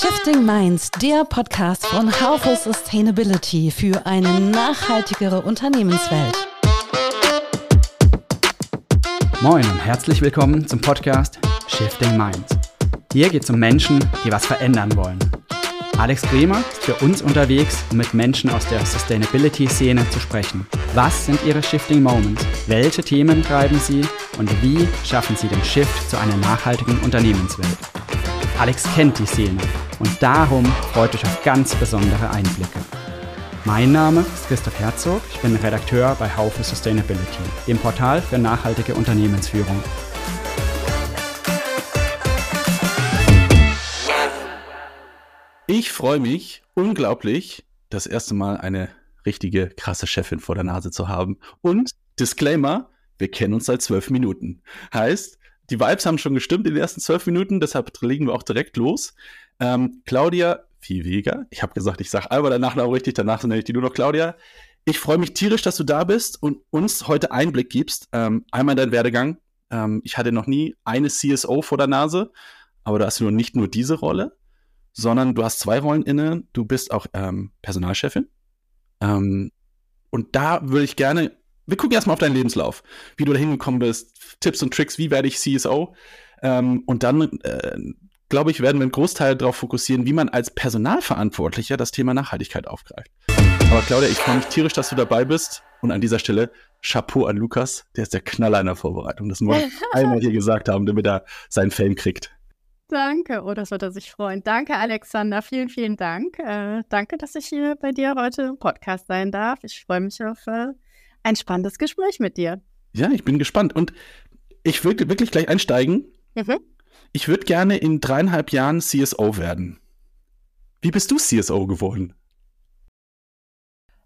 Shifting Minds, der Podcast von for Sustainability für eine nachhaltigere Unternehmenswelt. Moin und herzlich willkommen zum Podcast Shifting Minds. Hier geht es um Menschen, die was verändern wollen. Alex Bremer ist für uns unterwegs, um mit Menschen aus der Sustainability-Szene zu sprechen. Was sind ihre Shifting Moments? Welche Themen treiben sie? Und wie schaffen sie den Shift zu einer nachhaltigen Unternehmenswelt? Alex kennt die Szene und darum freut euch auf ganz besondere Einblicke. Mein Name ist Christoph Herzog, ich bin Redakteur bei Haufe Sustainability, dem Portal für nachhaltige Unternehmensführung. Ich freue mich unglaublich, das erste Mal eine richtige krasse Chefin vor der Nase zu haben. Und Disclaimer, wir kennen uns seit zwölf Minuten. Heißt, die Vibes haben schon gestimmt in den ersten zwölf Minuten, deshalb legen wir auch direkt los. Ähm, Claudia Viehweger, ich habe gesagt, ich sage Alba danach noch richtig, danach nenne ich die nur noch Claudia. Ich freue mich tierisch, dass du da bist und uns heute Einblick gibst. Ähm, einmal in deinen Werdegang. Ähm, ich hatte noch nie eine CSO vor der Nase, aber du hast nur nicht nur diese Rolle, sondern du hast zwei Rollen inne. Du bist auch ähm, Personalchefin. Ähm, und da würde ich gerne wir gucken erstmal auf deinen Lebenslauf, wie du da hingekommen bist, Tipps und Tricks, wie werde ich CSO. Ähm, und dann, äh, glaube ich, werden wir einen Großteil darauf fokussieren, wie man als Personalverantwortlicher das Thema Nachhaltigkeit aufgreift. Aber Claudia, ich freue mich tierisch, dass du dabei bist. Und an dieser Stelle Chapeau an Lukas, der ist der Knaller in der Vorbereitung. Das muss ich einmal hier gesagt haben, damit er seinen Fame kriegt. Danke, oh, das wird er sich freuen. Danke, Alexander. Vielen, vielen Dank. Äh, danke, dass ich hier bei dir heute im Podcast sein darf. Ich freue mich auf äh, ein spannendes Gespräch mit dir. Ja, ich bin gespannt. Und ich würde wirklich gleich einsteigen. Mhm. Ich würde gerne in dreieinhalb Jahren CSO werden. Wie bist du CSO geworden?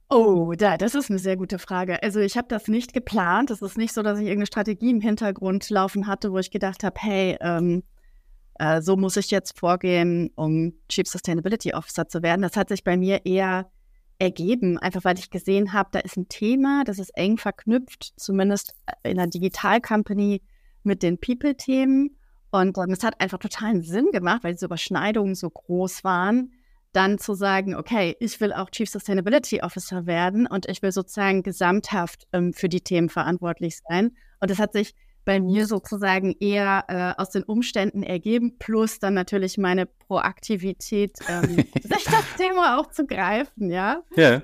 Oh, da, das ist eine sehr gute Frage. Also ich habe das nicht geplant. Es ist nicht so, dass ich irgendeine Strategie im Hintergrund laufen hatte, wo ich gedacht habe, hey, ähm, äh, so muss ich jetzt vorgehen, um Chief Sustainability Officer zu werden. Das hat sich bei mir eher ergeben, einfach weil ich gesehen habe, da ist ein Thema, das ist eng verknüpft, zumindest in der Digital Company mit den People-Themen. Und ähm, es hat einfach totalen Sinn gemacht, weil diese Überschneidungen so groß waren, dann zu sagen, okay, ich will auch Chief Sustainability Officer werden und ich will sozusagen gesamthaft ähm, für die Themen verantwortlich sein. Und das hat sich bei mir sozusagen eher äh, aus den Umständen ergeben, plus dann natürlich meine Proaktivität, ähm, sich das Thema auch zu greifen, ja. Ja.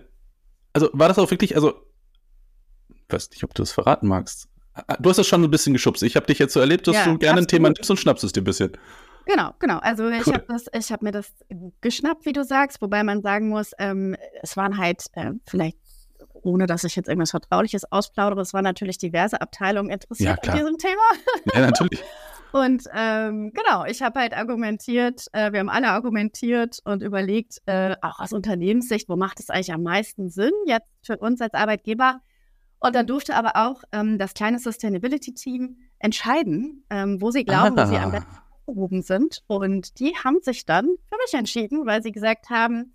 Also war das auch wirklich, also, ich weiß nicht, ob du es verraten magst. Ah, du hast das schon ein bisschen geschubst. Ich habe dich jetzt so erlebt, dass ja, du gerne ein Thema nimmst und schnappst es dir ein bisschen. Genau, genau. Also ich habe hab mir das geschnappt, wie du sagst, wobei man sagen muss, ähm, es waren halt äh, vielleicht ohne dass ich jetzt irgendwas Vertrauliches ausplaudere, es waren natürlich diverse Abteilungen interessiert ja, an diesem Thema. Ja, natürlich. Und ähm, genau, ich habe halt argumentiert, äh, wir haben alle argumentiert und überlegt, äh, auch aus Unternehmenssicht, wo macht es eigentlich am meisten Sinn jetzt für uns als Arbeitgeber? Und dann durfte aber auch ähm, das kleine Sustainability-Team entscheiden, ähm, wo sie glauben, ah. wo sie am besten aufgehoben sind. Und die haben sich dann für mich entschieden, weil sie gesagt haben,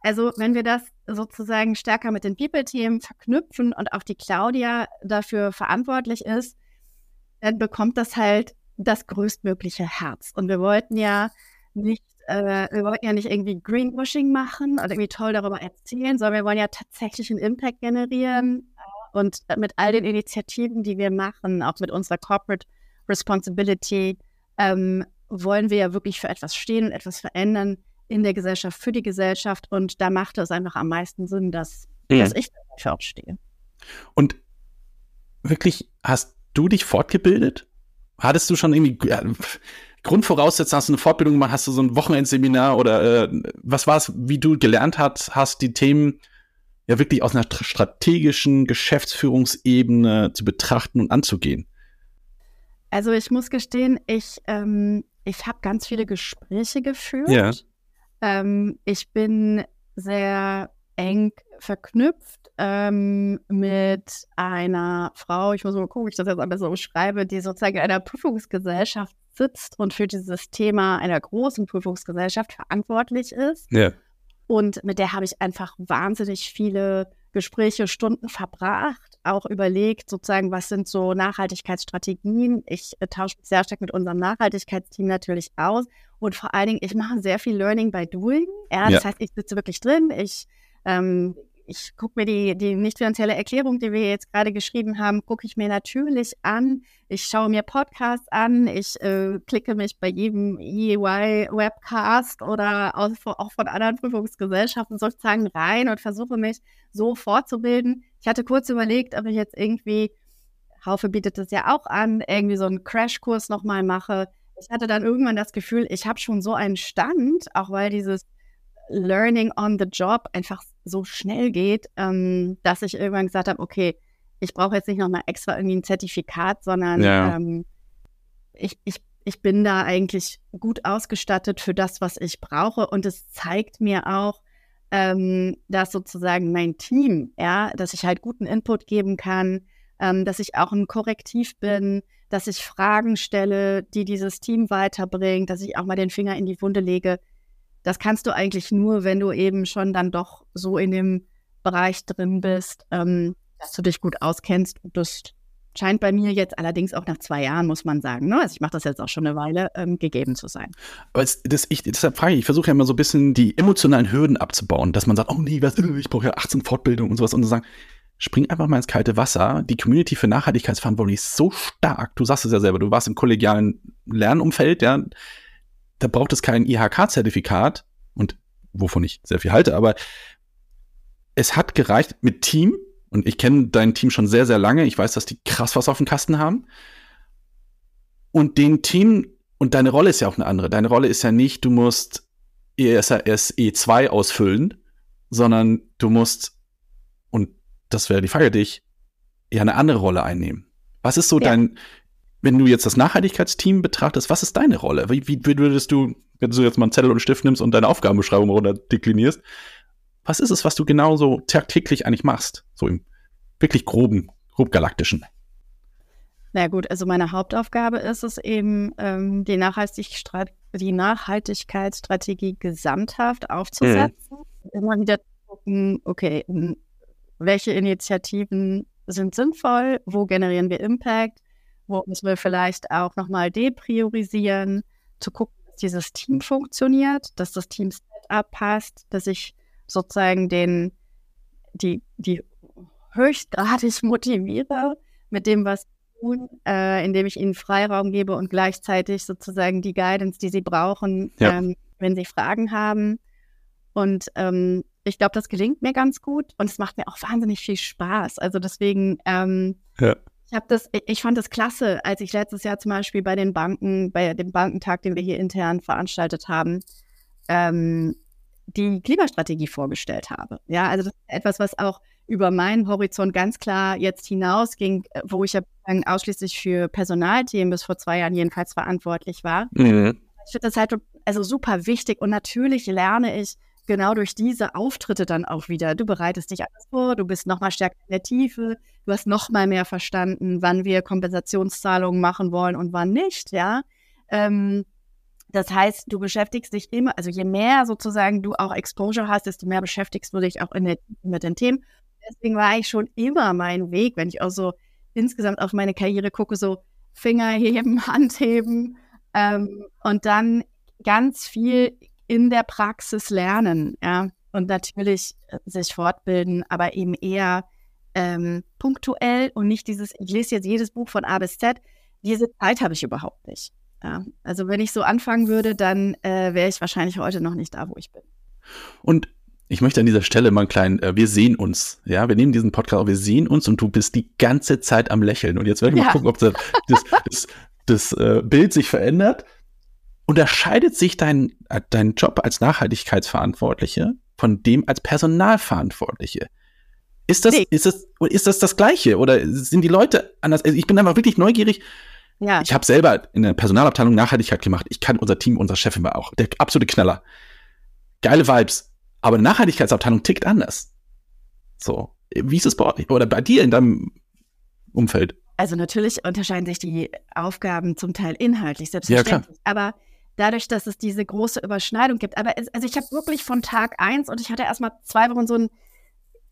also wenn wir das sozusagen stärker mit den People-Themen verknüpfen und auch die Claudia dafür verantwortlich ist, dann bekommt das halt das größtmögliche Herz. Und wir wollten ja nicht, äh, wir wollten ja nicht irgendwie Greenwashing machen oder irgendwie toll darüber erzählen, sondern wir wollen ja tatsächlich einen Impact generieren. Und mit all den Initiativen, die wir machen, auch mit unserer Corporate Responsibility, ähm, wollen wir ja wirklich für etwas stehen und etwas verändern, in der Gesellschaft, für die Gesellschaft. Und da macht es einfach am meisten Sinn, dass, mhm. dass ich dafür auch stehe. Und wirklich, hast du dich fortgebildet? Hattest du schon irgendwie ja, Grundvoraussetzungen, hast du eine Fortbildung gemacht, hast du so ein Wochenendseminar oder äh, was war es, wie du gelernt hast, hast die Themen ja wirklich aus einer strategischen Geschäftsführungsebene zu betrachten und anzugehen? Also ich muss gestehen, ich, ähm, ich habe ganz viele Gespräche geführt. Ja. Ähm, ich bin sehr eng verknüpft ähm, mit einer Frau, ich muss mal gucken, wie ich das jetzt am besten umschreibe, die sozusagen in einer Prüfungsgesellschaft sitzt und für dieses Thema einer großen Prüfungsgesellschaft verantwortlich ist. Ja. Und mit der habe ich einfach wahnsinnig viele Gespräche, Stunden verbracht. auch überlegt, sozusagen, was sind so Nachhaltigkeitsstrategien. Ich äh, tausche mich sehr stark mit unserem Nachhaltigkeitsteam natürlich aus. Und vor allen Dingen, ich mache sehr viel Learning by Doing. Ja, das ja. heißt, ich sitze wirklich drin, ich ähm, ich gucke mir die, die nicht finanzielle Erklärung, die wir jetzt gerade geschrieben haben, gucke ich mir natürlich an. Ich schaue mir Podcasts an. Ich äh, klicke mich bei jedem EY-Webcast oder auch, von anderen Prüfungsgesellschaften sozusagen rein und versuche mich so fortzubilden. Ich hatte kurz überlegt, ob ich jetzt irgendwie, Haufe bietet es ja auch an, irgendwie so einen Crashkurs nochmal mache. Ich hatte dann irgendwann das Gefühl, ich habe schon so einen Stand, auch weil dieses Learning on the Job einfach so schnell geht, ähm, dass ich irgendwann gesagt habe, okay, ich brauche jetzt nicht nochmal extra irgendwie ein Zertifikat, sondern ja. ähm, ich, ich, ich bin da eigentlich gut ausgestattet für das, was ich brauche. Und es zeigt mir auch, ähm, dass sozusagen mein Team, ja, dass ich halt guten Input geben kann, ähm, dass ich auch ein Korrektiv bin, dass ich Fragen stelle, die dieses Team weiterbringen, dass ich auch mal den Finger in die Wunde lege das kannst du eigentlich nur, wenn du eben schon dann doch so in dem Bereich drin bist, ähm, dass du dich gut auskennst. Und das scheint bei mir jetzt allerdings auch nach zwei Jahren, muss man sagen, ne? also ich mache das jetzt auch schon eine Weile, ähm, gegeben zu sein. Aber es, das, ich, deshalb frage ich, ich versuche ja immer so ein bisschen die emotionalen Hürden abzubauen, dass man sagt, oh nee, was, ich brauche ja 18 Fortbildung und sowas und zu sagen, spring einfach mal ins kalte Wasser. Die Community für Nachhaltigkeitsverantwortung ist so stark. Du sagst es ja selber, du warst im kollegialen Lernumfeld, ja da braucht es kein IHK-Zertifikat und wovon ich sehr viel halte, aber es hat gereicht mit Team und ich kenne dein Team schon sehr, sehr lange. Ich weiß, dass die krass was auf dem Kasten haben. Und den Team, und deine Rolle ist ja auch eine andere. Deine Rolle ist ja nicht, du musst ESRS E2 ausfüllen, sondern du musst, und das wäre die Frage dich, ja eine andere Rolle einnehmen. Was ist so ja. dein, wenn du jetzt das Nachhaltigkeitsteam betrachtest, was ist deine Rolle? Wie, wie würdest du, wenn du jetzt mal einen Zettel und einen Stift nimmst und deine Aufgabenbeschreibung runter deklinierst, was ist es, was du genauso tagtäglich eigentlich machst? So im wirklich groben, grob galaktischen. Na gut, also meine Hauptaufgabe ist es eben, ähm, die, Nachhaltigkeit, die, Nachhaltigkeitsstrategie gesamthaft aufzusetzen. Mhm. Immer wieder gucken, okay, welche Initiativen sind sinnvoll, wo generieren wir Impact, wo müssen wir vielleicht auch nochmal depriorisieren, zu gucken, dass dieses Team funktioniert, dass das Team-Setup passt, dass ich sozusagen den, die, die höchstgradig motiviere mit dem, was sie tun, äh, indem ich ihnen Freiraum gebe und gleichzeitig sozusagen die Guidance, die sie brauchen, ja. ähm, wenn sie Fragen haben. Und ähm, ich glaube, das gelingt mir ganz gut und es macht mir auch wahnsinnig viel Spaß. Also deswegen ähm, ja. Ich habe das, ich fand das klasse, als ich letztes Jahr zum Beispiel bei den Banken, bei dem Bankentag, den wir hier intern veranstaltet haben, ähm, die Klimastrategie vorgestellt habe. Ja, also das ist etwas, was auch über meinen Horizont ganz klar jetzt hinausging, äh, wo ich ja ausschließlich für Personalthemen bis vor zwei Jahren jedenfalls verantwortlich war. Mhm. Ich finde das halt also super wichtig und natürlich lerne ich genau durch diese Auftritte dann auch wieder. Du bereitest dich alles vor, du bist nochmal stärker in der Tiefe, du hast nochmal mehr verstanden, wann wir Kompensationszahlungen machen wollen und wann nicht, ja. Ähm, das heißt, du beschäftigst dich immer, also je mehr sozusagen du auch Exposure hast, desto mehr beschäftigst du dich auch der, mit den Themen. Deswegen war ich schon immer mein Weg, wenn ich auch so insgesamt auf meine Karriere gucke, so Finger heben, Hand heben ähm, und dann ganz viel in der Praxis lernen, ja, und natürlich äh, sich fortbilden, aber eben eher ähm, punktuell und nicht dieses, ich lese jetzt jedes Buch von A bis Z. Diese Zeit habe ich überhaupt nicht. Ja. Also wenn ich so anfangen würde, dann äh, wäre ich wahrscheinlich heute noch nicht da, wo ich bin. Und ich möchte an dieser Stelle mal einen kleinen, äh, wir sehen uns, ja, wir nehmen diesen Podcast, wir sehen uns und du bist die ganze Zeit am Lächeln. Und jetzt werde ich ja. mal gucken, ob das, das, das, das äh, Bild sich verändert. Unterscheidet sich dein, äh, dein Job als Nachhaltigkeitsverantwortliche von dem als Personalverantwortliche? Ist das, nee. ist das, ist das das Gleiche oder sind die Leute anders? Also ich bin einfach wirklich neugierig. Ja. Ich habe selber in der Personalabteilung Nachhaltigkeit gemacht. Ich kann unser Team, unser Chefin war auch der absolute Knaller. Geile Vibes. Aber eine Nachhaltigkeitsabteilung tickt anders. So. Wie ist es bei euch oder bei dir in deinem Umfeld? Also natürlich unterscheiden sich die Aufgaben zum Teil inhaltlich, selbstverständlich. Ja, aber dadurch, dass es diese große Überschneidung gibt. Aber es, also ich habe wirklich von Tag eins und ich hatte erstmal zwei Wochen so ein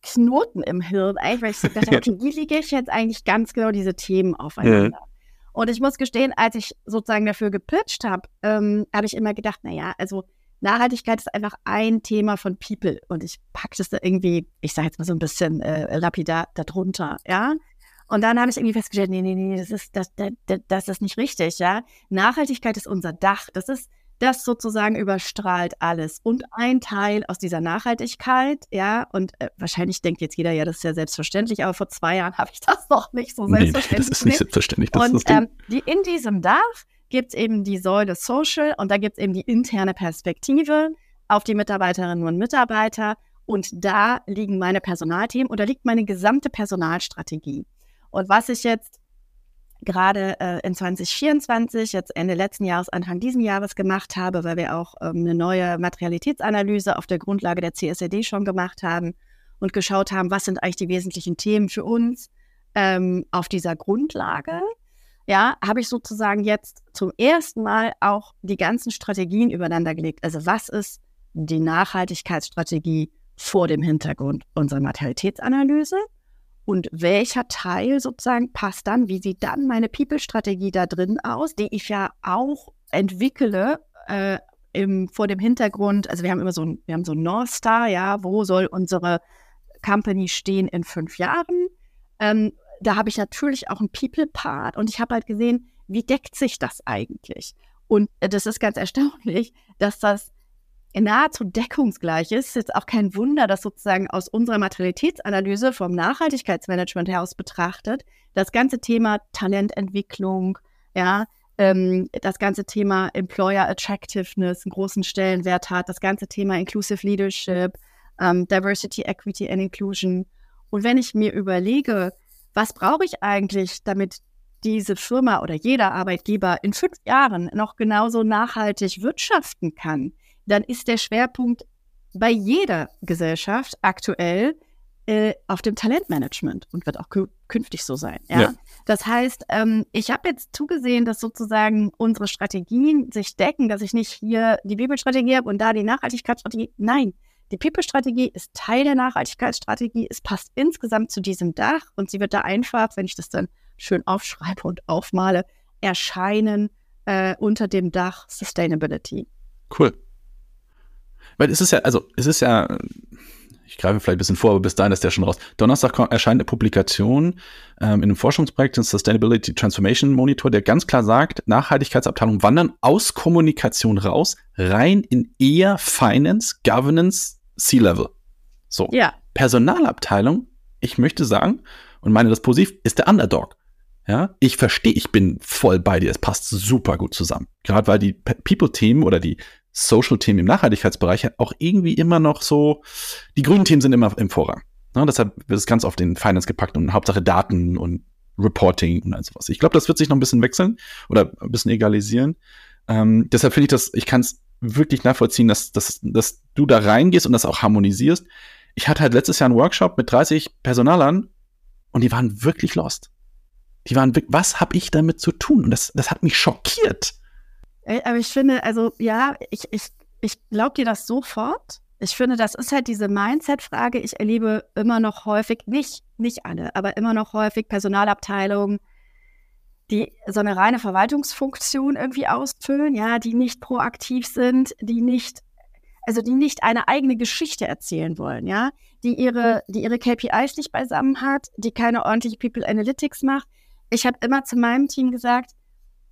Knoten im Hirn, eigentlich, weil ich so dachte, okay, wie liege ich jetzt eigentlich ganz genau diese Themen aufeinander? Ja. Und ich muss gestehen, als ich sozusagen dafür gepitcht habe, ähm, habe ich immer gedacht, naja, also Nachhaltigkeit ist einfach ein Thema von People und ich packe das da irgendwie, ich sage jetzt mal so ein bisschen äh, lapidar darunter, ja. Und dann habe ich irgendwie festgestellt, nee, nee, nee, das ist, das, das, das ist nicht richtig, ja. Nachhaltigkeit ist unser Dach. Das ist, das sozusagen überstrahlt alles. Und ein Teil aus dieser Nachhaltigkeit, ja, und äh, wahrscheinlich denkt jetzt jeder, ja, das ist ja selbstverständlich, aber vor zwei Jahren habe ich das noch nicht so selbstverständlich. Nee, das ist nicht selbstverständlich. Das und ähm, die, in diesem Dach gibt es eben die Säule Social und da gibt es eben die interne Perspektive auf die Mitarbeiterinnen und Mitarbeiter. Und da liegen meine Personalthemen und da liegt meine gesamte Personalstrategie. Und was ich jetzt gerade äh, in 2024, jetzt Ende letzten Jahres, Anfang diesen Jahres gemacht habe, weil wir auch ähm, eine neue Materialitätsanalyse auf der Grundlage der CSRD schon gemacht haben und geschaut haben, was sind eigentlich die wesentlichen Themen für uns ähm, auf dieser Grundlage. Ja, habe ich sozusagen jetzt zum ersten Mal auch die ganzen Strategien übereinander gelegt. Also was ist die Nachhaltigkeitsstrategie vor dem Hintergrund unserer Materialitätsanalyse? Und welcher Teil sozusagen passt dann, wie sieht dann meine People-Strategie da drin aus, die ich ja auch entwickle äh, im, vor dem Hintergrund, also wir haben immer so ein, wir haben so ein North Star, ja, wo soll unsere Company stehen in fünf Jahren? Ähm, da habe ich natürlich auch einen People-Part und ich habe halt gesehen, wie deckt sich das eigentlich? Und äh, das ist ganz erstaunlich, dass das nahezu deckungsgleich ist. Jetzt auch kein Wunder, dass sozusagen aus unserer Materialitätsanalyse vom Nachhaltigkeitsmanagement heraus betrachtet, das ganze Thema Talententwicklung, ja, ähm, das ganze Thema Employer Attractiveness einen großen Stellenwert hat, das ganze Thema Inclusive Leadership, ähm, Diversity, Equity and Inclusion. Und wenn ich mir überlege, was brauche ich eigentlich, damit diese Firma oder jeder Arbeitgeber in fünf Jahren noch genauso nachhaltig wirtschaften kann, dann ist der Schwerpunkt bei jeder Gesellschaft aktuell äh, auf dem Talentmanagement und wird auch künftig so sein. Ja? ja. Das heißt, ähm, ich habe jetzt zugesehen, dass sozusagen unsere Strategien sich decken, dass ich nicht hier die People-Strategie habe und da die Nachhaltigkeitsstrategie. Nein, die People-Strategie ist Teil der Nachhaltigkeitsstrategie. Es passt insgesamt zu diesem Dach und sie wird da einfach, wenn ich das dann schön aufschreibe und aufmale, erscheinen äh, unter dem Dach Sustainability. Cool. Weil es ist ja, also es ist ja, ich greife vielleicht ein bisschen vor, aber bis dahin ist der schon raus. Donnerstag erscheint eine Publikation ähm, in einem Forschungsprojekt, den Sustainability Transformation Monitor, der ganz klar sagt, Nachhaltigkeitsabteilungen wandern aus Kommunikation raus, rein in eher Finance, Governance, C-Level. So. Ja. Personalabteilung, ich möchte sagen, und meine das positiv, ist der Underdog. Ja, ich verstehe, ich bin voll bei dir. Es passt super gut zusammen. Gerade weil die People-Themen oder die Social-Themen im Nachhaltigkeitsbereich auch irgendwie immer noch so, die grünen Themen sind immer im Vorrang. Ne? Deshalb wird es ganz oft in Finance gepackt und Hauptsache Daten und Reporting und all sowas. Ich glaube, das wird sich noch ein bisschen wechseln oder ein bisschen egalisieren. Ähm, deshalb finde ich das, ich kann es wirklich nachvollziehen, dass, dass, dass du da reingehst und das auch harmonisierst. Ich hatte halt letztes Jahr einen Workshop mit 30 Personalern und die waren wirklich lost. Die waren, was habe ich damit zu tun? Und das, das hat mich schockiert. Äh, aber ich finde, also ja, ich, ich, ich glaube dir das sofort. Ich finde, das ist halt diese Mindset-Frage. Ich erlebe immer noch häufig, nicht, nicht alle, aber immer noch häufig Personalabteilungen, die so eine reine Verwaltungsfunktion irgendwie ausfüllen, ja, die nicht proaktiv sind, die nicht, also die nicht eine eigene Geschichte erzählen wollen, ja, die ihre, die ihre KPIs nicht beisammen hat, die keine ordentliche People Analytics macht. Ich habe immer zu meinem Team gesagt,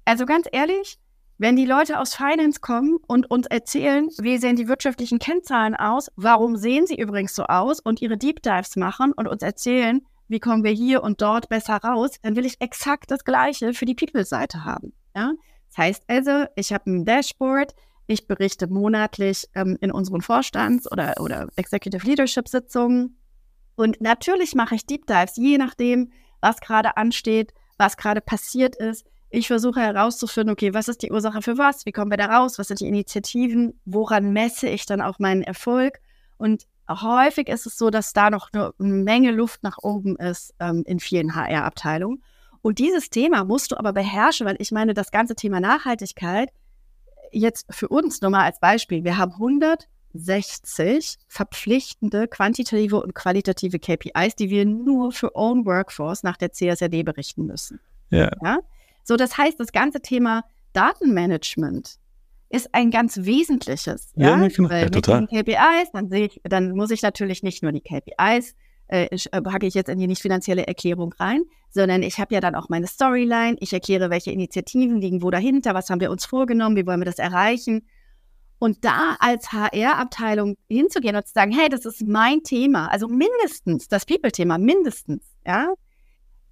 also ganz ehrlich, wenn die Leute aus Finance kommen und uns erzählen, wie sehen die wirtschaftlichen Kennzahlen aus, warum sehen sie übrigens so aus und ihre Deep Dives machen und uns erzählen, wie kommen wir hier und dort besser raus, dann will ich exakt das Gleiche für die People-Seite haben. Ja? Das heißt also, ich habe ein Dashboard, ich berichte monatlich ähm, in unseren Vorstands- oder, oder Executive Leadership-Sitzungen und natürlich mache ich Deep Dives, je nachdem, was gerade ansteht, was gerade passiert ist ich versuche herauszufinden, okay, was ist die Ursache für was? Wie kommen wir da raus? Was sind die Initiativen? Woran messe ich dann auch meinen Erfolg? Und häufig ist es so, dass da noch eine Menge Luft nach oben ist ähm, in vielen HR-Abteilungen. Und dieses Thema musst du aber beherrschen, weil ich meine, das ganze Thema Nachhaltigkeit, jetzt für uns nur mal als Beispiel, wir haben 100 60 verpflichtende quantitative und qualitative KPIs, die wir nur für Own Workforce nach der CSRD berichten müssen. Ja. ja? So, das heißt, das ganze Thema Datenmanagement ist ein ganz wesentliches. Ja, ja, genau. Weil ja mit total. KPIs, dann, sehe ich, dann muss ich natürlich nicht nur die KPIs, äh, ich, äh, packe ich jetzt in die nicht finanzielle Erklärung rein, sondern ich habe ja dann auch meine Storyline. Ich erkläre, welche Initiativen liegen wo dahinter, was haben wir uns vorgenommen, wie wollen wir das erreichen. Und da als HR-Abteilung hinzugehen und zu sagen, hey, das ist mein Thema, also mindestens das People-Thema, mindestens, ja,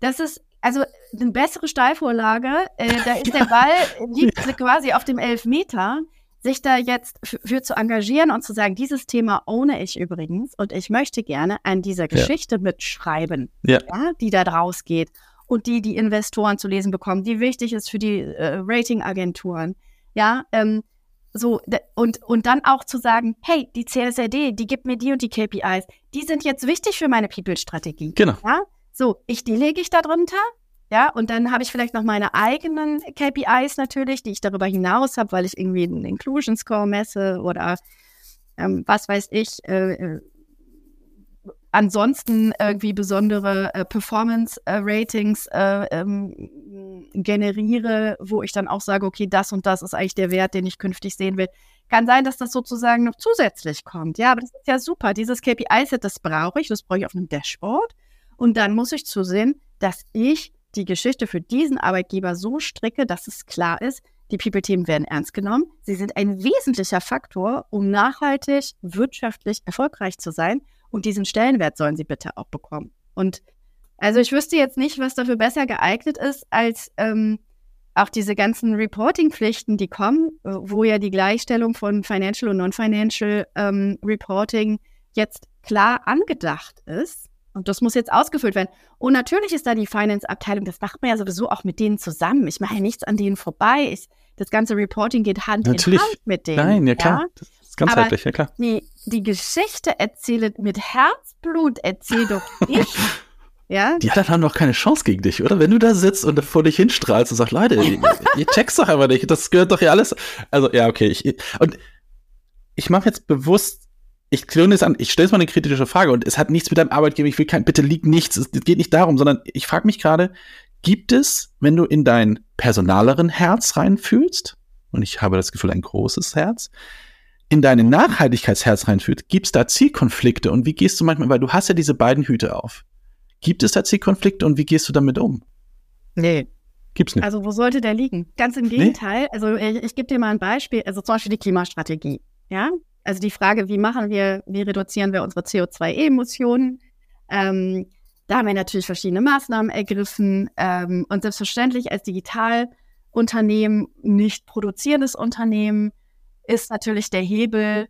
das ist also eine bessere Steilvorlage. Äh, da ist der Ball, liegt quasi auf dem Elfmeter, sich da jetzt für zu engagieren und zu sagen, dieses Thema ohne ich übrigens und ich möchte gerne an dieser Geschichte ja. mitschreiben, ja. ja. die da draus geht und die die Investoren zu lesen bekommen, die wichtig ist für die äh, Ratingagenturen. Ja, ähm, so, und, und dann auch zu sagen, hey, die CSRD, die gibt mir die und die KPIs, die sind jetzt wichtig für meine People-Strategie. Genau. Ja? So, ich, die lege ich da drunter, ja, und dann habe ich vielleicht noch meine eigenen KPIs natürlich, die ich darüber hinaus habe, weil ich irgendwie einen Inclusion Score messe oder ähm, was weiß ich, äh, äh ansonsten irgendwie besondere äh, Performance-Ratings äh, ähm, generiere, wo ich dann auch sage, okay, das und das ist eigentlich der Wert, den ich künftig sehen will. Kann sein, dass das sozusagen noch zusätzlich kommt. Ja, aber das ist ja super. Dieses KPI-Set, das brauche ich, das brauche ich auf einem Dashboard. Und dann muss ich zusehen, dass ich die Geschichte für diesen Arbeitgeber so stricke, dass es klar ist, die People-Themen werden ernst genommen. Sie sind ein wesentlicher Faktor, um nachhaltig, wirtschaftlich erfolgreich zu sein. Und diesen Stellenwert sollen sie bitte auch bekommen. Und also ich wüsste jetzt nicht, was dafür besser geeignet ist, als ähm, auch diese ganzen Reporting-Pflichten, die kommen, äh, wo ja die Gleichstellung von Financial und Non-Financial ähm, Reporting jetzt klar angedacht ist. Und das muss jetzt ausgefüllt werden. Und natürlich ist da die Finance-Abteilung, das macht man ja sowieso auch mit denen zusammen. Ich mache ja nichts an denen vorbei. Ich, das ganze Reporting geht Hand natürlich. in Hand mit denen. Nein, ja klar. Ja? Das ist ganzheitlich, ja klar. Die, die Geschichte erzähle mit Herzblut, erzähl doch ich. Ja? Die anderen haben doch keine Chance gegen dich, oder? Wenn du da sitzt und vor dich hinstrahlst und sagst, Leute, ihr, ihr checkst doch einfach nicht, das gehört doch hier alles. Also, ja, okay. Ich, und ich mache jetzt bewusst ich klirre es an, ich stelle jetzt mal eine kritische Frage und es hat nichts mit deinem Arbeitgeber, ich will kein, bitte liegt nichts, es geht nicht darum, sondern ich frage mich gerade, gibt es, wenn du in dein personaleren Herz reinfühlst, und ich habe das Gefühl, ein großes Herz, in dein Nachhaltigkeitsherz reinfühlst, gibt es da Zielkonflikte und wie gehst du manchmal, weil du hast ja diese beiden Hüte auf. Gibt es da Zielkonflikte und wie gehst du damit um? Nee. Gibt's nicht. Also wo sollte der liegen? Ganz im Gegenteil. Nee? Also ich, ich gebe dir mal ein Beispiel, also zum Beispiel die Klimastrategie. Ja, also die Frage, wie machen wir, wie reduzieren wir unsere CO2-Emissionen? Ähm, da haben wir natürlich verschiedene Maßnahmen ergriffen ähm, und selbstverständlich als Digitalunternehmen, nicht produzierendes Unternehmen, ist natürlich der Hebel,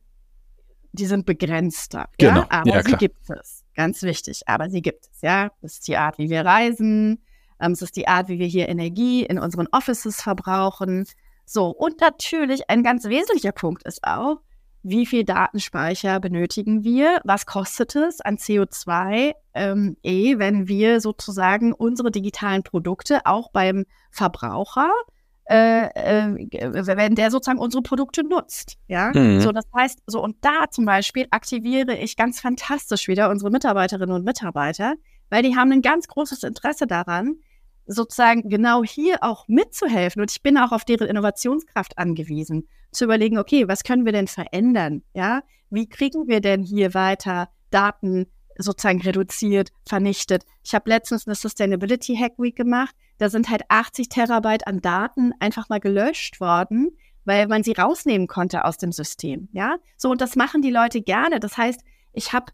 die sind begrenzter. Genau. Ja? Aber ja, sie gibt es. Ganz wichtig. Aber sie gibt es, ja. Das ist die Art, wie wir reisen. Ähm, es ist die Art, wie wir hier Energie in unseren Offices verbrauchen. So, und natürlich ein ganz wesentlicher Punkt ist auch, wie viel Datenspeicher benötigen wir, was kostet es an CO2, ähm, eh, wenn wir sozusagen unsere digitalen Produkte auch beim Verbraucher, äh, äh, wenn der sozusagen unsere Produkte nutzt. Ja, Mhm. so das heißt, so und da zum Beispiel aktiviere ich ganz fantastisch wieder unsere Mitarbeiterinnen und Mitarbeiter, weil die haben ein ganz großes Interesse daran, sozusagen genau hier auch mitzuhelfen. Und ich bin auch auf deren Innovationskraft angewiesen, zu überlegen, okay, was können wir denn verändern? Ja, wie kriegen wir denn hier weiter Daten sozusagen reduziert, vernichtet? Ich habe letztens eine Sustainability Hack Week gemacht. Da sind halt 80 Terabyte an Daten einfach mal gelöscht worden, weil man sie rausnehmen konnte aus dem System. Ja, so und das machen die Leute gerne. Das heißt, ich habe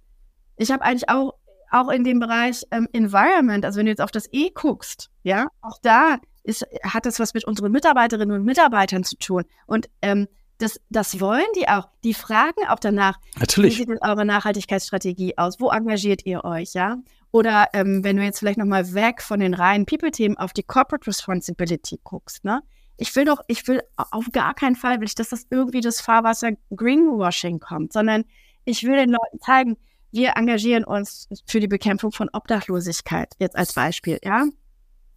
ich habe eigentlich auch auch in dem Bereich ähm, Environment, also wenn du jetzt auf das E guckst, ja, auch da ist, hat das was mit unseren Mitarbeiterinnen und Mitarbeitern zu tun. Und ähm, das, das wollen die auch. Die fragen auch danach, wie Natürlich. sieht denn eure Nachhaltigkeitsstrategie aus? Wo engagiert ihr euch, ja? Oder ähm, wenn du jetzt vielleicht nochmal weg von den reinen People-Themen auf die Corporate Responsibility guckst, ne? Ich will doch, ich will auf gar keinen Fall, will ich, dass das irgendwie das Fahrwasser Greenwashing kommt, sondern ich will den Leuten zeigen, wir engagieren uns für die Bekämpfung von Obdachlosigkeit, jetzt als Beispiel, ja.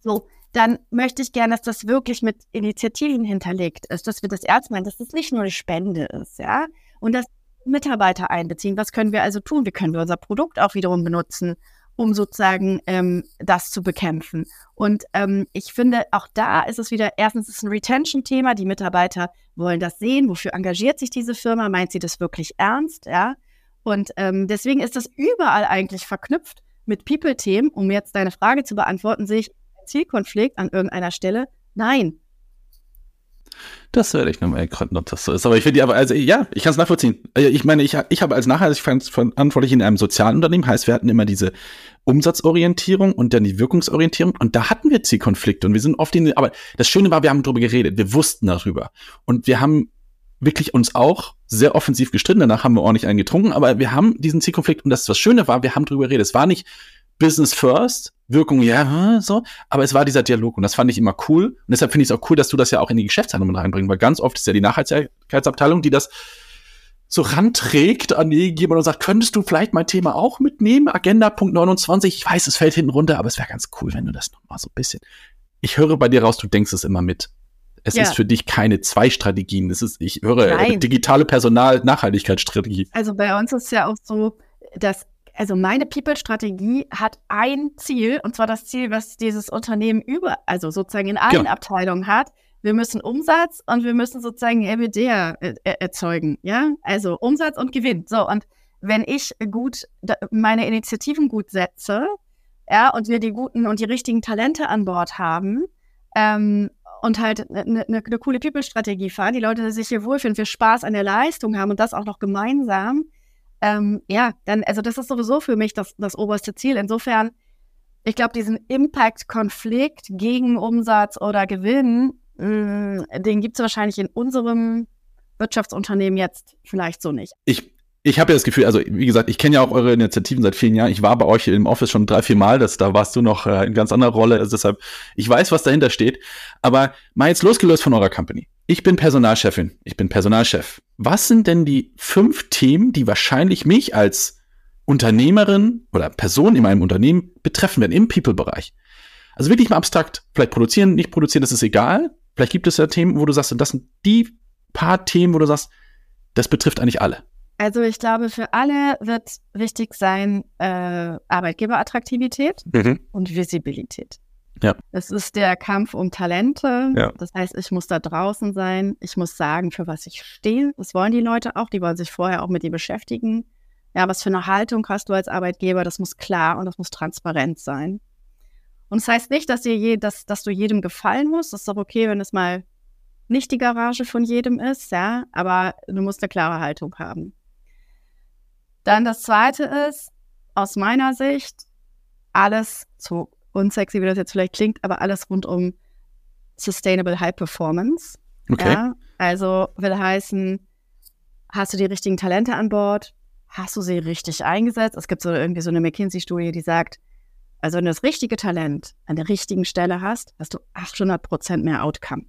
So, dann möchte ich gerne, dass das wirklich mit Initiativen hinterlegt ist, dass wir das ernst meinen, dass das nicht nur eine Spende ist, ja. Und dass Mitarbeiter einbeziehen? Was können wir also tun? Wie können wir unser Produkt auch wiederum benutzen, um sozusagen ähm, das zu bekämpfen? Und ähm, ich finde, auch da ist es wieder, erstens ist es ein Retention-Thema. Die Mitarbeiter wollen das sehen. Wofür engagiert sich diese Firma? Meint sie das wirklich ernst? Ja. Und ähm, deswegen ist das überall eigentlich verknüpft mit People-Themen. Um jetzt deine Frage zu beantworten, sehe ich Zielkonflikt an irgendeiner Stelle? Nein, das werde ich nochmal ergründen, ob das so ist. Aber ich finde aber, also ja, ich kann es nachvollziehen. Äh, ich meine, ich, ich habe als Nachhaltigkeitsverantwortlich in einem sozialen Unternehmen, heißt, wir hatten immer diese Umsatzorientierung und dann die Wirkungsorientierung und da hatten wir Zielkonflikte und wir sind oft in, aber das Schöne war, wir haben darüber geredet, wir wussten darüber und wir haben wirklich uns auch sehr offensiv gestritten. Danach haben wir ordentlich einen getrunken, aber wir haben diesen Zielkonflikt und das, was Schöne war, wir haben darüber geredet. Es war nicht Business first, Wirkung, ja, so. Aber es war dieser Dialog und das fand ich immer cool. Und deshalb finde ich es auch cool, dass du das ja auch in die Geschäftshandlung mit reinbringst, weil ganz oft ist ja die Nachhaltigkeitsabteilung, die das so ranträgt an jemanden und sagt, könntest du vielleicht mein Thema auch mitnehmen? Agenda Punkt 29. Ich weiß, es fällt hinten runter, aber es wäre ganz cool, wenn du das nochmal so ein bisschen. Ich höre bei dir raus, du denkst es immer mit. Es ja. ist für dich keine zwei Strategien. Es ist, ich höre Nein. digitale Personal-Nachhaltigkeitsstrategie. Also bei uns ist ja auch so, dass also meine People-Strategie hat ein Ziel, und zwar das Ziel, was dieses Unternehmen über, also sozusagen in allen genau. Abteilungen hat. Wir müssen Umsatz und wir müssen sozusagen EBITDA äh, erzeugen, ja? Also Umsatz und Gewinn. So, und wenn ich gut meine Initiativen gut setze, ja, und wir die guten und die richtigen Talente an Bord haben, ähm, und halt eine ne, ne, ne coole People-Strategie fahren, die Leute sich hier wohlfühlen, wir Spaß an der Leistung haben und das auch noch gemeinsam, ähm, ja, dann, also das ist sowieso für mich das, das oberste Ziel. Insofern, ich glaube, diesen Impact-Konflikt gegen Umsatz oder Gewinn, mh, mm, den gibt es wahrscheinlich in unserem Wirtschaftsunternehmen jetzt vielleicht so nicht. Ich ich habe ja das Gefühl, also wie gesagt, ich kenne ja auch eure Initiativen seit vielen Jahren. Ich war bei euch im Office schon drei, vier Mal. Das, da warst du noch äh, in ganz anderer Rolle. Also deshalb, ich weiß, was dahinter steht. Aber mal jetzt losgelöst von eurer Company. Ich bin Personalchefin. Ich bin Personalchef. Was sind denn die fünf Themen, die wahrscheinlich mich als Unternehmerin oder Person in meinem Unternehmen betreffen werden im People-Bereich? Also wirklich mal abstrakt. Vielleicht produzieren, nicht produzieren, das ist egal. Vielleicht gibt es ja Themen, wo du sagst, das sind die paar Themen, wo du sagst, das betrifft eigentlich alle. Also ich glaube, für alle wird wichtig sein äh, Arbeitgeberattraktivität mhm. und Visibilität. Ja. Es ist der Kampf um Talente. Ja. Das heißt, ich muss da draußen sein. Ich muss sagen, für was ich stehe. Das wollen die Leute auch. Die wollen sich vorher auch mit dir beschäftigen. Ja, was für eine Haltung hast du als Arbeitgeber? Das muss klar und das muss transparent sein. Und das heißt nicht, dass, dir je, dass, dass du jedem gefallen musst. Das ist doch okay, wenn es mal nicht die Garage von jedem ist, ja. Aber du musst eine klare Haltung haben. Dann das zweite ist, aus meiner Sicht, alles so unsexy, wie das jetzt vielleicht klingt, aber alles rund um Sustainable High Performance. Okay. Ja, also will heißen, hast du die richtigen Talente an Bord? Hast du sie richtig eingesetzt? Es gibt so irgendwie so eine McKinsey-Studie, die sagt, also wenn du das richtige Talent an der richtigen Stelle hast, hast du 800 Prozent mehr Outcome.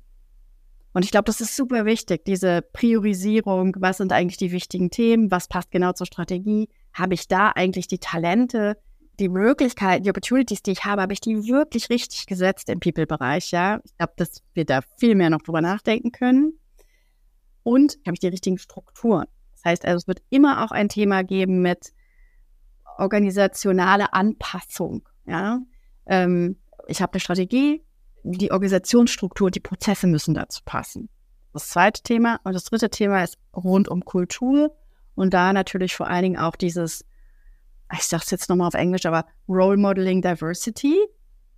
Und ich glaube, das ist super wichtig, diese Priorisierung. Was sind eigentlich die wichtigen Themen? Was passt genau zur Strategie? Habe ich da eigentlich die Talente, die Möglichkeiten, die Opportunities, die ich habe, habe ich die wirklich richtig gesetzt im People-Bereich? Ja, ich glaube, dass wir da viel mehr noch drüber nachdenken können. Und habe ich die richtigen Strukturen? Das heißt, also, es wird immer auch ein Thema geben mit organisationale Anpassung. Ja, ähm, ich habe eine Strategie, die Organisationsstruktur, die Prozesse müssen dazu passen. Das zweite Thema und das dritte Thema ist rund um Kultur und da natürlich vor allen Dingen auch dieses, ich sage es jetzt nochmal auf Englisch, aber Role Modeling Diversity.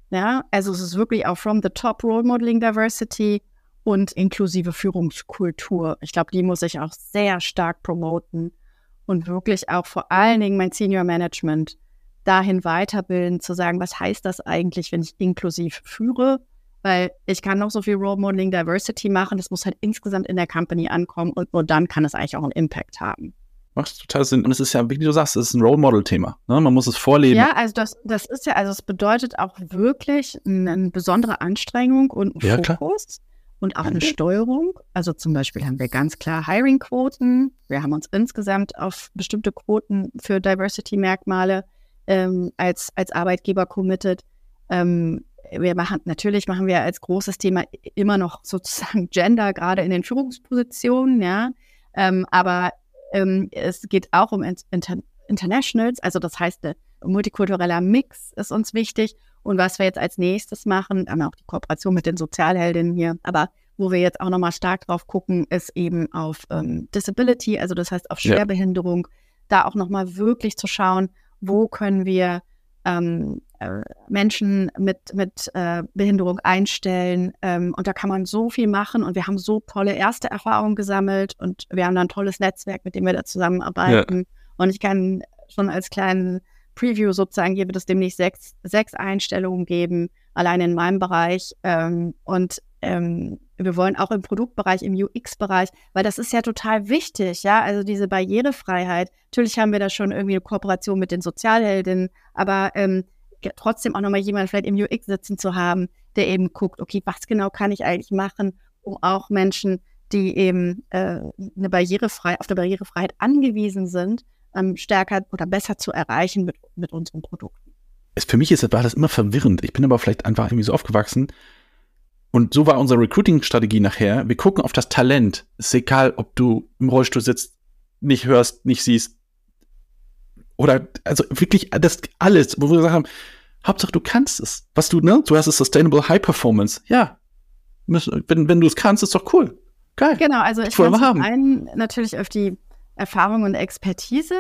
Ja, also es ist wirklich auch from the top Role Modeling Diversity und inklusive Führungskultur. Ich glaube, die muss ich auch sehr stark promoten und wirklich auch vor allen Dingen mein Senior Management dahin weiterbilden, zu sagen, was heißt das eigentlich, wenn ich inklusiv führe? Weil ich kann noch so viel Role Modeling Diversity machen, das muss halt insgesamt in der Company ankommen und nur dann kann es eigentlich auch einen Impact haben. Macht total Sinn. Und es ist ja, wie du sagst, es ist ein Role Model-Thema. Ne? Man muss es vorleben. Ja, also das, das ist ja, also es bedeutet auch wirklich eine, besondere Anstrengung und ja, Fokus klar. und auch eine Steuerung. Also zum Beispiel haben wir ganz klar Hiring-Quoten. Wir haben uns insgesamt auf bestimmte Quoten für Diversity-Merkmale ähm, als, als Arbeitgeber committed. Ähm, wir machen, natürlich machen wir als großes Thema immer noch sozusagen Gender, gerade in den Führungspositionen, ja. Ähm, aber Ähm, es geht auch um Inter Internationals, also das heißt, ein multikultureller Mix ist uns wichtig. Und was wir jetzt als nächstes machen, haben wir auch die Kooperation mit den Sozialheldinnen hier, aber wo wir jetzt auch nochmal stark drauf gucken, ist eben auf ähm, Disability, also das heißt auf Schwerbehinderung, ja. da auch nochmal wirklich zu schauen, wo können wir ähm, äh, Menschen mit, mit äh, Behinderung einstellen. Ähm, und da kann man so viel machen. Und wir haben so tolle erste Erfahrungen gesammelt und wir haben da ein tolles Netzwerk, mit dem wir da zusammenarbeiten. Ja. Und ich kann schon als kleinen Preview sozusagen, hier wird es demnächst sechs, sechs Einstellungen geben, allein in meinem Bereich. Ähm, und ähm, wir wollen auch im Produktbereich, im UX-Bereich, weil das ist ja total wichtig, ja, also diese Barrierefreiheit. Natürlich haben wir da schon irgendwie eine Kooperation mit den Sozialheldinnen, aber ähm, trotzdem auch nochmal jemanden vielleicht im UX sitzen zu haben, der eben guckt, okay, was genau kann ich eigentlich machen, um auch Menschen, die eben äh, eine Barrierefrei auf der Barrierefreiheit angewiesen sind, ähm, stärker oder besser zu erreichen mit, mit unseren Produkten. Es, für mich ist, war das immer verwirrend. Ich bin aber vielleicht einfach irgendwie so aufgewachsen. Und so war unsere Recruiting-Strategie nachher. Wir gucken auf das Talent. Es ist egal, ob du im Rollstuhl sitzt, nicht hörst, nicht siehst. Oder, also wirklich das alles, wo wir gesagt haben, Hauptsache du kannst es. Was du, ne? Du hast es Sustainable High Performance. Ja. Wenn, wenn du es kannst, ist doch cool. Geil. Genau, also ich will zum einen natürlich auf die Erfahrung und Expertise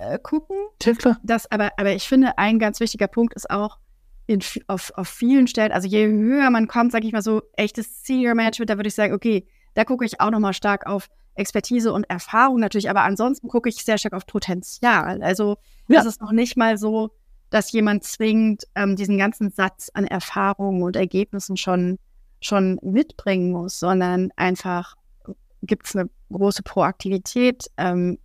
äh, gucken. Ja, klar. Das, aber, aber ich finde, ein ganz wichtiger Punkt ist auch, in, auf, auf vielen Stellen, also je höher man kommt, sage ich mal so, echtes Senior Management, da würde ich sagen, okay, da gucke ich auch nochmal stark auf Expertise und Erfahrung natürlich, aber ansonsten gucke ich sehr stark auf Potenzial. Also ja. es ist noch nicht mal so, dass jemand zwingend ähm, diesen ganzen Satz an Erfahrungen und Ergebnissen schon, schon mitbringen muss, sondern einfach gibt es eine große Proaktivität. Ähm,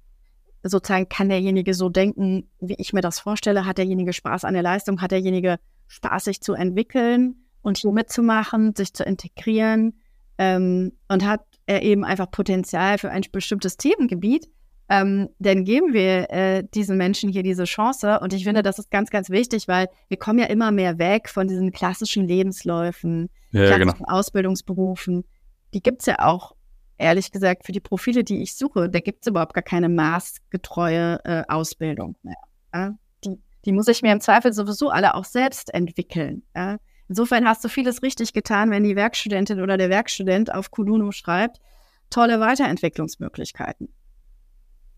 sozusagen kann derjenige so denken, wie ich mir das vorstelle, hat derjenige Spaß an der Leistung, hat derjenige Spaß, sich zu entwickeln und hier mitzumachen, sich zu integrieren? Ähm, und hat er eben einfach Potenzial für ein bestimmtes Themengebiet, ähm, dann geben wir äh, diesen Menschen hier diese Chance. Und ich finde, das ist ganz, ganz wichtig, weil wir kommen ja immer mehr weg von diesen klassischen Lebensläufen, ja, klassischen genau. Ausbildungsberufen. Die gibt es ja auch ehrlich gesagt, für die Profile, die ich suche, da gibt es überhaupt gar keine maßgetreue äh, Ausbildung mehr. Ja? Die, die muss ich mir im Zweifel sowieso alle auch selbst entwickeln. Ja? Insofern hast du vieles richtig getan, wenn die Werkstudentin oder der Werkstudent auf Kununu schreibt, tolle Weiterentwicklungsmöglichkeiten.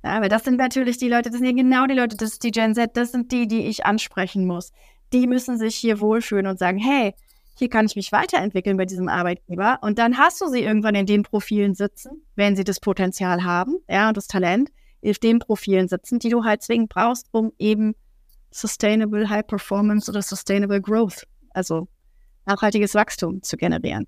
Ja, weil das sind natürlich die Leute, das sind genau die Leute, das ist die Gen Z, das sind die, die ich ansprechen muss. Die müssen sich hier wohlfühlen und sagen, hey, hier kann ich mich weiterentwickeln bei diesem Arbeitgeber. Und dann hast du sie irgendwann in den Profilen sitzen, wenn sie das Potenzial haben, ja, und das Talent, in den Profilen sitzen, die du halt zwingend brauchst, um eben Sustainable High Performance oder Sustainable Growth, also nachhaltiges Wachstum zu generieren.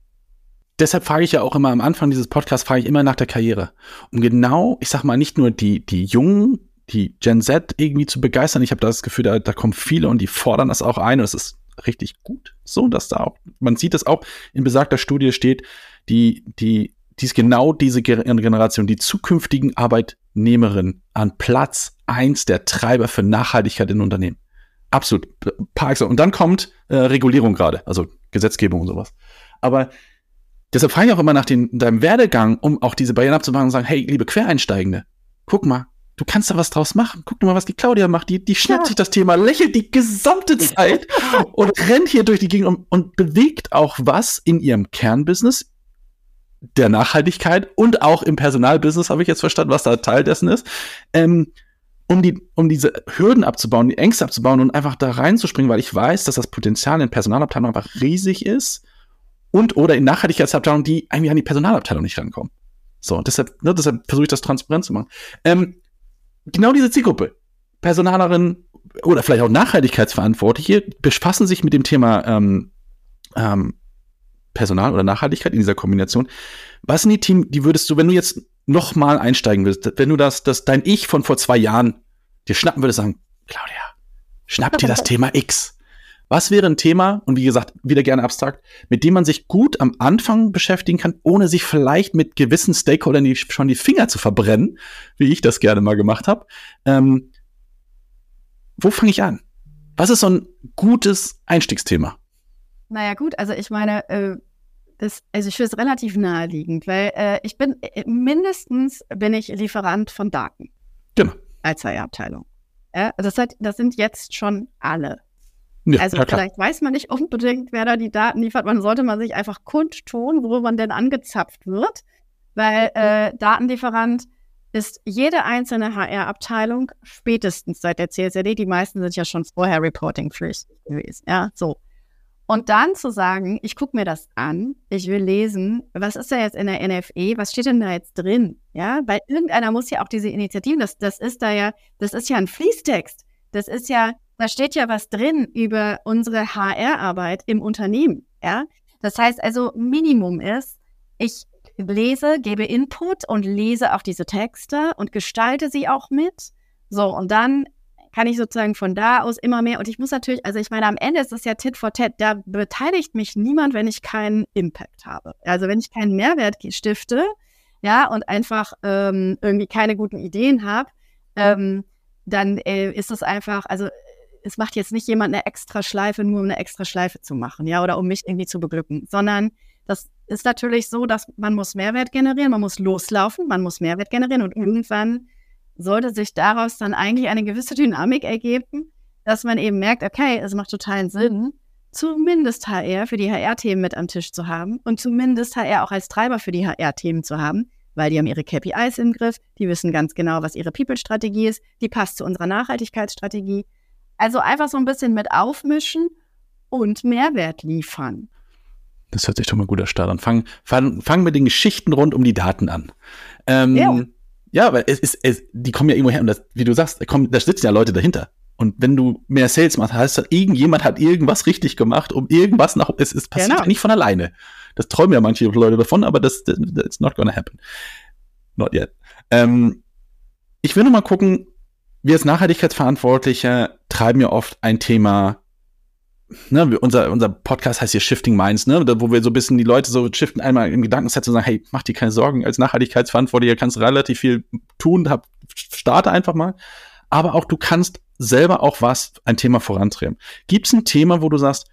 Deshalb frage ich ja auch immer am Anfang dieses Podcasts, frage ich immer nach der Karriere. Um genau, ich sag mal, nicht nur die, die Jungen, die Gen Z irgendwie zu begeistern. Ich habe das Gefühl, da, da kommen viele und die fordern das auch ein. Und es ist richtig gut. So, dass da auch, man sieht es auch in besagter Studie steht, die, die, die ist genau diese Generation, die zukünftigen Arbeitnehmerinnen an Platz eins der Treiber für Nachhaltigkeit in Unternehmen. Absolut. Und dann kommt äh, Regulierung gerade, also Gesetzgebung und sowas. Aber deshalb frage ich auch immer nach den, deinem Werdegang, um auch diese Barrieren abzumachen und sagen, hey, liebe Quereinsteigende, guck mal, du kannst da was draus machen. Guck mal, was die Claudia macht. Die, die schnappt ja. sich das Thema, lächelt die gesamte Zeit und rennt hier durch die Gegend und, und bewegt auch was in ihrem Kernbusiness der Nachhaltigkeit und auch im Personalbusiness, habe ich jetzt verstanden, was da Teil dessen ist, ähm, um, die, um diese Hürden abzubauen, die Ängste abzubauen und einfach da reinzuspringen, weil ich weiß, dass das Potenzial in Personalabteilung einfach riesig ist und oder in Nachhaltigkeitsabteilungen, die eigentlich an die Personalabteilung nicht rankommen. So, deshalb, ne, deshalb versuche ich das transparent zu machen. Ähm, genau diese Zielgruppe, Personalerinnen oder vielleicht auch Nachhaltigkeitsverantwortliche, befassen sich mit dem Thema ähm, ähm, Personal oder Nachhaltigkeit in dieser Kombination. Was sind die Themen, die würdest du, wenn du jetzt noch mal einsteigen willst, wenn du das, das dein Ich von vor zwei Jahren dir schnappen würdest, sagen, Claudia, schnapp dir das Thema X. Was wäre ein Thema, und wie gesagt, wieder gerne abstrakt, mit dem man sich gut am Anfang beschäftigen kann, ohne sich vielleicht mit gewissen Stakeholdern die, schon die Finger zu verbrennen, wie ich das gerne mal gemacht habe? Ähm, wo fange ich an? Was ist so ein gutes Einstiegsthema? Naja, gut, also ich meine, äh, das, also ich finde es relativ naheliegend, weil äh, ich bin, äh, mindestens bin ich Lieferant von Daten. Genau. Als HR-Abteilung. Ja, das, hat, das sind jetzt schon alle. Ja, also vielleicht weiß man nicht unbedingt, wer da die Daten liefert. Man sollte man sich einfach kundtun, wo man denn angezapft wird, weil äh, Datenlieferant ist jede einzelne HR-Abteilung spätestens seit der CSRD. Die meisten sind ja schon vorher Reporting-pflichtig gewesen. Ja, so. Und dann zu sagen, ich gucke mir das an, ich will lesen, was ist da jetzt in der NFE, was steht denn da jetzt drin? Ja, weil irgendeiner muss ja auch diese Initiativen, das, das ist da ja, das ist ja ein Fließtext. Das ist ja, da steht ja was drin über unsere HR-Arbeit im Unternehmen. Ja, das heißt also, Minimum ist, ich lese, gebe Input und lese auch diese Texte und gestalte sie auch mit. So, und dann kann ich sozusagen von da aus immer mehr. Und ich muss natürlich, also ich meine, am Ende ist es ja Tit for Tat. Da beteiligt mich niemand, wenn ich keinen Impact habe. Also wenn ich keinen Mehrwert stifte, ja, und einfach ähm, irgendwie keine guten Ideen habe, ähm, dann äh, ist es einfach, also es macht jetzt nicht jemand eine extra Schleife, nur um eine extra Schleife zu machen, ja, oder um mich irgendwie zu beglücken, sondern das ist natürlich so, dass man muss Mehrwert generieren, man muss loslaufen, man muss Mehrwert generieren und irgendwann sollte sich daraus dann eigentlich eine gewisse Dynamik ergeben, dass man eben merkt, okay, es macht totalen Sinn, zumindest HR für die HR-Themen mit am Tisch zu haben und zumindest HR auch als Treiber für die HR-Themen zu haben, weil die haben ihre KPIs im Griff, die wissen ganz genau, was ihre People-Strategie ist, die passt zu unserer Nachhaltigkeitsstrategie. Also einfach so ein bisschen mit aufmischen und Mehrwert liefern. Das hört sich doch mal guter Start an. Fangen fang, fang mit den Geschichten rund um die Daten an. Ähm, Ja. ja, weil es ist, es, die kommen ja irgendwo her und das, wie du sagst, da, kommen, da sitzen ja Leute dahinter. Und wenn du mehr Sales machst, heißt das, irgendjemand hat irgendwas richtig gemacht, um irgendwas nach, es, es passiert Genau. ja nicht von alleine. Das träumen ja manche Leute davon, aber das, das that's not gonna happen. Not yet. Ähm, ich will noch mal gucken, wir als Nachhaltigkeitsverantwortlicher treiben ja oft ein Thema ne, unser, unser Podcast heißt hier Shifting Minds, ne, wo wir so ein bisschen die Leute so shiften, einmal im Gedankenset zu sagen, hey, mach dir keine Sorgen, als Nachhaltigkeitsverantwortlicher kannst du relativ viel tun, hab, starte einfach mal. Aber auch du kannst selber auch was, ein Thema vorantreiben. Gibt es ein Thema, wo du sagst,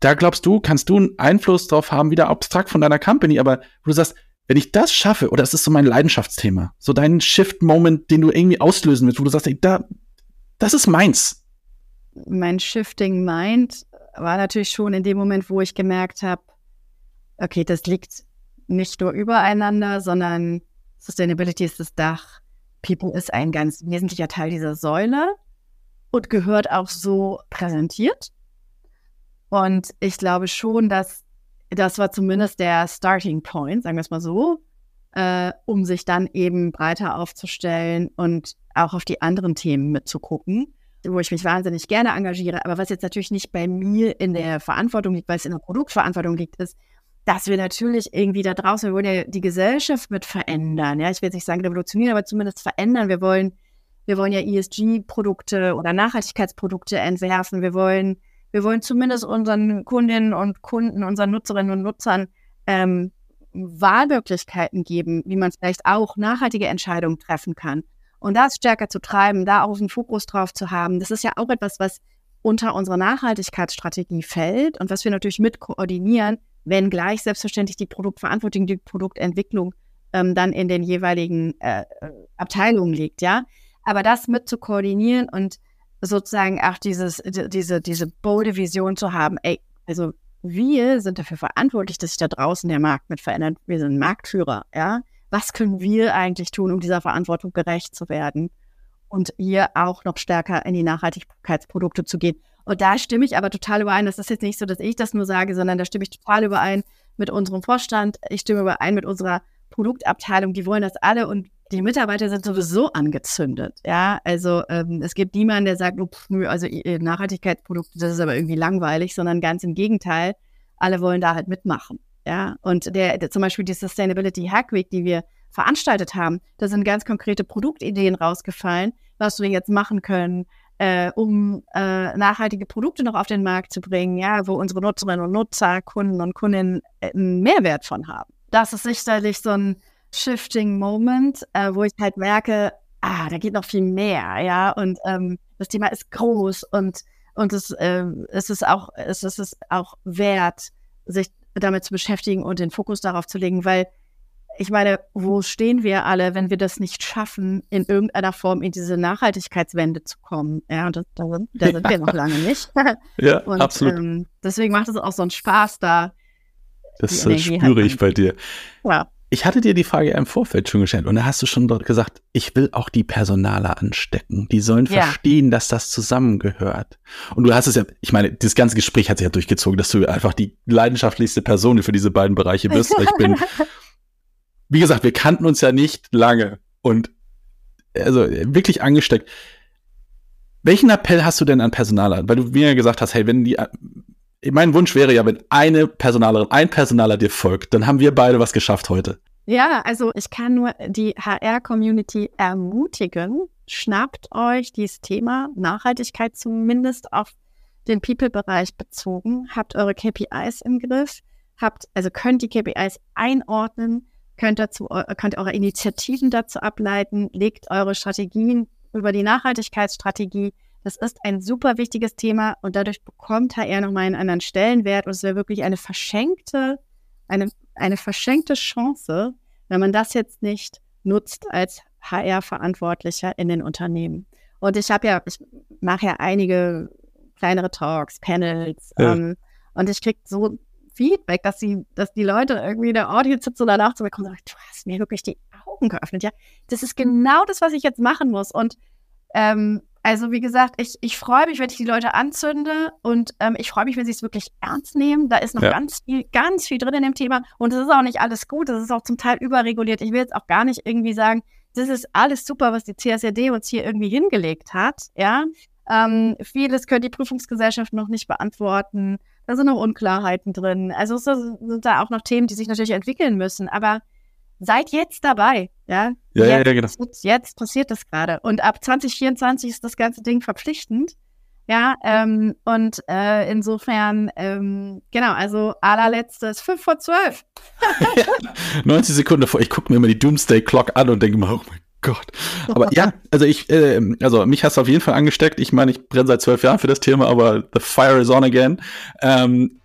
da glaubst du, kannst du einen Einfluss drauf haben, wieder abstrakt von deiner Company, aber wo du sagst, wenn ich das schaffe, oder das ist so mein Leidenschaftsthema, so dein Shift-Moment, den du irgendwie auslösen willst, wo du sagst, ey, da, das ist meins. mein Shifting Mind war natürlich schon in dem Moment, wo ich gemerkt habe, okay, das liegt nicht nur übereinander, sondern Sustainability ist das Dach. People ist ein ganz wesentlicher Teil dieser Säule und gehört auch so präsentiert. Und ich glaube schon, dass das war zumindest der Starting Point, sagen wir es mal so, äh, um sich dann eben breiter aufzustellen und auch auf die anderen Themen mitzugucken wo ich mich wahnsinnig gerne engagiere, aber was jetzt natürlich nicht bei mir in der Verantwortung liegt, weil es in der Produktverantwortung liegt, ist, dass wir natürlich irgendwie da draußen, wir wollen ja die Gesellschaft mit verändern. Ja, ich will jetzt nicht sagen revolutionieren, aber zumindest verändern. Wir wollen, wir wollen ja ESG-Produkte oder Nachhaltigkeitsprodukte entwerfen. Wir wollen, wir wollen zumindest unseren Kundinnen und Kunden, unseren Nutzerinnen und Nutzern ähm, Wahlmöglichkeiten geben, wie man vielleicht auch nachhaltige Entscheidungen treffen kann. Und das stärker zu treiben, da auch einen Fokus drauf zu haben, das ist ja auch etwas, was unter unserer Nachhaltigkeitsstrategie fällt und was wir natürlich mit koordinieren, wenn gleich selbstverständlich die Produktverantwortung, die Produktentwicklung ähm, dann in den jeweiligen äh, Abteilungen liegt, ja. Aber das mit zu koordinieren und sozusagen auch dieses, die- diese, diese bolde Vision zu haben, ey, also wir sind dafür verantwortlich, dass sich da draußen der Markt mit verändert. Wir sind Marktführer, ja. Was können wir eigentlich tun, um dieser Verantwortung gerecht zu werden? Und hier auch noch stärker in die Nachhaltigkeitsprodukte zu gehen. Und da stimme ich aber total überein. Das ist jetzt nicht so, dass ich das nur sage, sondern da stimme ich total überein mit unserem Vorstand. Ich stimme überein mit unserer Produktabteilung. Die wollen das alle und die Mitarbeiter sind sowieso angezündet. Ja, also ähm, es gibt niemanden, der sagt, oh, pff, also äh, Nachhaltigkeitsprodukte, das ist aber irgendwie langweilig, sondern ganz im Gegenteil. Alle wollen da halt mitmachen. Ja, und der, der zum Beispiel die Sustainability Hack Week, die wir veranstaltet haben, da sind ganz konkrete Produktideen rausgefallen, was wir jetzt machen können, äh, um äh, nachhaltige Produkte noch auf den Markt zu bringen, ja, wo unsere Nutzerinnen und Nutzer, Kunden und Kundinnen äh, einen Mehrwert von haben. Das ist sicherlich so ein Shifting Moment, äh, wo ich halt merke, ah, da geht noch viel mehr, ja, und ähm, das Thema ist groß und und es, äh, es ist auch es ist es auch wert, sich damit zu beschäftigen und den Fokus darauf zu legen, weil ich meine, wo stehen wir alle, wenn wir das nicht schaffen, in irgendeiner Form in diese Nachhaltigkeitswende zu kommen? Ja, und das, da, sind, da sind wir noch lange nicht. Ja, und, absolut. Ähm, deswegen macht es auch so einen Spaß da. das äh, Energie spüre ich bei dir. Ja, Ich hatte dir die Frage ja im Vorfeld schon gestellt und da hast du schon dort gesagt, ich will auch die Personaler anstecken. Die sollen Ja. verstehen, dass das zusammengehört. Und du hast es ja, ich meine, das ganze Gespräch hat sich ja durchgezogen, dass du einfach die leidenschaftlichste Person für diese beiden Bereiche bist. Ich bin, wie gesagt, wir kannten uns ja nicht lange und also wirklich angesteckt. Welchen Appell hast du denn an Personaler? Weil du mir ja gesagt hast, hey, wenn die, mein Wunsch wäre ja, wenn eine Personalerin, ein Personaler dir folgt, dann haben wir beide was geschafft heute. Ja, also ich kann nur die HR-Community ermutigen, schnappt euch dieses Thema Nachhaltigkeit zumindest auf den People-Bereich bezogen, habt eure KPIs im Griff, habt, also könnt die KPIs einordnen, könnt dazu, könnt eure Initiativen dazu ableiten, legt eure Strategien über die Nachhaltigkeitsstrategie. Das ist ein super wichtiges Thema und dadurch bekommt HR nochmal einen anderen Stellenwert und es wäre wirklich eine verschenkte, eine eine verschenkte Chance, wenn man das jetzt nicht nutzt als HR-Verantwortlicher in den Unternehmen. Und ich habe ja, ich mache ja einige kleinere Talks, Panels, Ja. ähm, und ich kriege so Feedback, dass die, dass die Leute irgendwie in der Audience sitzen und danach zu mir kommen und sagen, du hast mir wirklich die Augen geöffnet. Ja, das ist genau das, was ich jetzt machen muss. Und ähm, also wie gesagt, ich, ich freue mich, wenn ich die Leute anzünde und ähm, ich freue mich, wenn sie es wirklich ernst nehmen. Da ist noch Ja. ganz viel, ganz viel drin in dem Thema und es ist auch nicht alles gut. Es ist auch zum Teil überreguliert. Ich will jetzt auch gar nicht irgendwie sagen, das ist alles super, was die CSRD uns hier irgendwie hingelegt hat. Ja, ähm, vieles können die Prüfungsgesellschaft noch nicht beantworten. Da sind noch Unklarheiten drin. Also es sind da auch noch Themen, die sich natürlich entwickeln müssen. Aber seid jetzt dabei. Ja, Ja, ja, jetzt, ja, genau. Jetzt, jetzt passiert das gerade. Und ab 2024 ist das ganze Ding verpflichtend. Ja, ähm, und äh, insofern, ähm, genau, also allerletztes, 5 vor 12. 90 Sekunden vor, ich gucke mir immer die Doomsday Clock an und denke mir, oh mein Gott. Aber ja, also ich, äh, also mich hast du auf jeden Fall angesteckt. Ich meine, ich brenne seit zwölf Jahren für das Thema, aber the fire is on again. Ähm,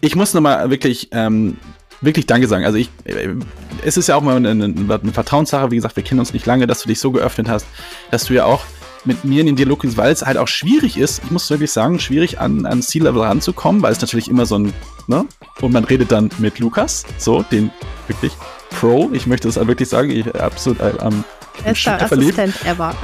ich muss nochmal wirklich, ähm, wirklich Danke sagen. Also ich, äh, es ist ja auch mal eine, eine, Vertrauenssache. Wie gesagt, wir kennen uns nicht lange, dass du dich so geöffnet hast, dass du ja auch mit mir in den Dialog gehst, weil es halt auch schwierig ist, ich muss wirklich sagen, schwierig an, an C-Level ranzukommen, weil es natürlich immer so ein, ne? Und man redet dann mit Lukas, so, den wirklich Pro, ich möchte das wirklich sagen, ich absolut äh, am Bester verliebt, Assistent ever.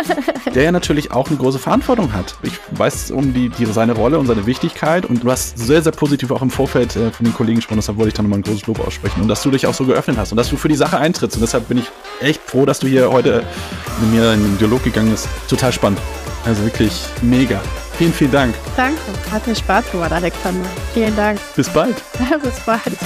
der ja natürlich auch eine große Verantwortung hat. Ich weiß um die, die, seine Rolle und seine Wichtigkeit und du hast sehr, sehr positiv auch im Vorfeld äh, von den Kollegen gesprochen, deshalb wollte ich dann nochmal ein großes Lob aussprechen und dass du dich auch so geöffnet hast und dass du für die Sache eintrittst und deshalb bin ich echt froh, dass du hier heute mit mir in den Dialog gegangen bist. Total spannend. Also wirklich mega. Vielen, vielen Dank. Danke, hat mir Spaß gemacht, Alexander. Vielen Dank. Bis bald. Bis bald.